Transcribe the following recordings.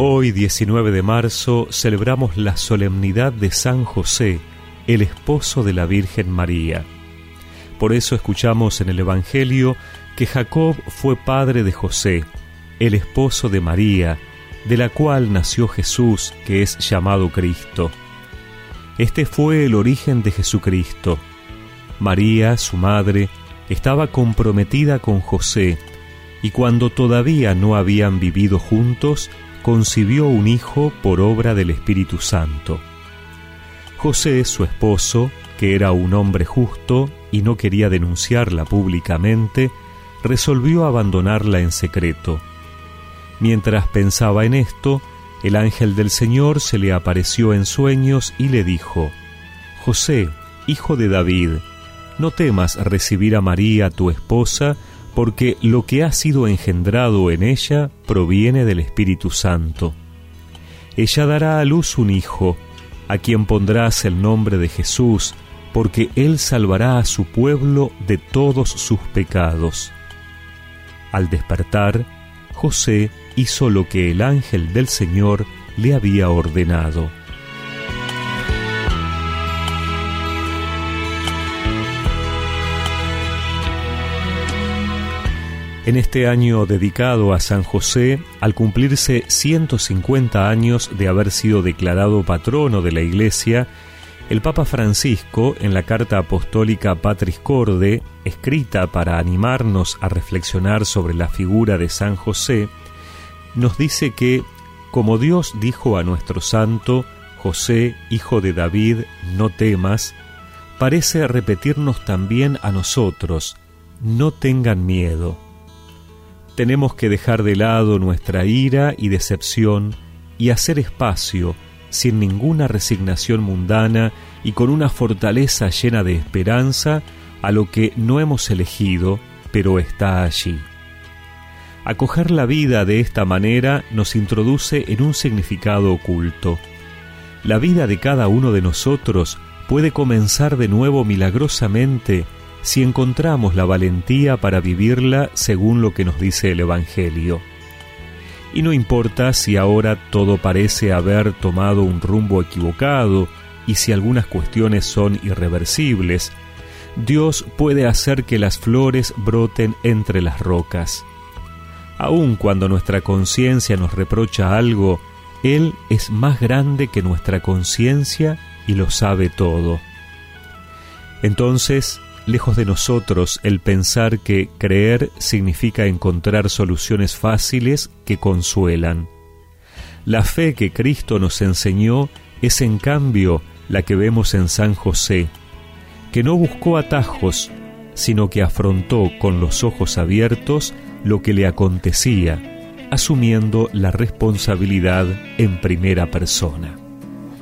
Hoy, 19 de marzo, celebramos la solemnidad de San José, el esposo de la Virgen María. Por eso escuchamos en el Evangelio que Jacob fue padre de José, el esposo de María, de la cual nació Jesús, que es llamado Cristo. Este fue el origen de Jesucristo. María, su madre, estaba comprometida con José, y cuando todavía no habían vivido juntos, concibió un hijo por obra del Espíritu Santo. José, su esposo, que era un hombre justo y no quería denunciarla públicamente, resolvió abandonarla en secreto. Mientras pensaba en esto, el ángel del Señor se le apareció en sueños y le dijo, José, hijo de David, no temas recibir a María tu esposa, porque lo que ha sido engendrado en ella proviene del Espíritu Santo. Ella dará a luz un hijo, a quien pondrás el nombre de Jesús, porque él salvará a su pueblo de todos sus pecados. Al despertar, José hizo lo que el ángel del Señor le había ordenado. En este año dedicado a San José, al cumplirse 150 años de haber sido declarado patrono de la Iglesia, el Papa Francisco, en la carta apostólica Patris Corde, escrita para animarnos a reflexionar sobre la figura de San José, nos dice que, como Dios dijo a nuestro santo, José, hijo de David, no temas, parece repetirnos también a nosotros, no tengan miedo tenemos que dejar de lado nuestra ira y decepción y hacer espacio, sin ninguna resignación mundana y con una fortaleza llena de esperanza, a lo que no hemos elegido, pero está allí. Acoger la vida de esta manera nos introduce en un significado oculto. La vida de cada uno de nosotros puede comenzar de nuevo milagrosamente si encontramos la valentía para vivirla según lo que nos dice el Evangelio. Y no importa si ahora todo parece haber tomado un rumbo equivocado y si algunas cuestiones son irreversibles, Dios puede hacer que las flores broten entre las rocas. Aun cuando nuestra conciencia nos reprocha algo, Él es más grande que nuestra conciencia y lo sabe todo. Entonces, lejos de nosotros el pensar que creer significa encontrar soluciones fáciles que consuelan. La fe que Cristo nos enseñó es en cambio la que vemos en San José, que no buscó atajos, sino que afrontó con los ojos abiertos lo que le acontecía, asumiendo la responsabilidad en primera persona.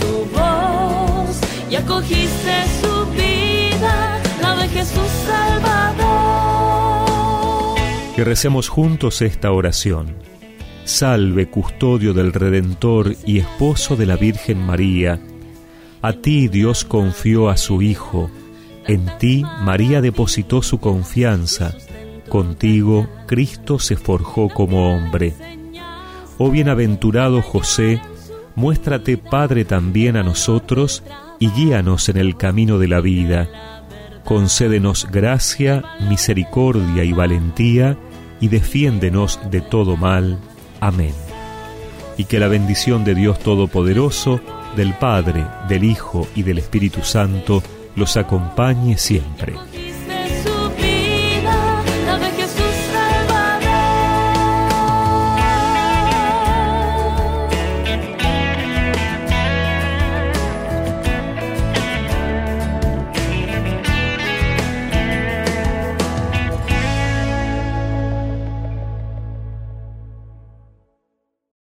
Su voz y su vida, la de Jesús Salvador. Que recemos juntos esta oración. Salve, custodio del Redentor y esposo de la Virgen María. A ti Dios confió a su Hijo. En ti María depositó su confianza. Contigo Cristo se forjó como hombre. Oh bienaventurado José, muéstrate Padre también a nosotros y guíanos en el camino de la vida. Concédenos gracia, misericordia y valentía, y defiéndenos de todo mal. Amén. Y que la bendición de Dios Todopoderoso, del Padre, del Hijo y del Espíritu Santo los acompañe siempre.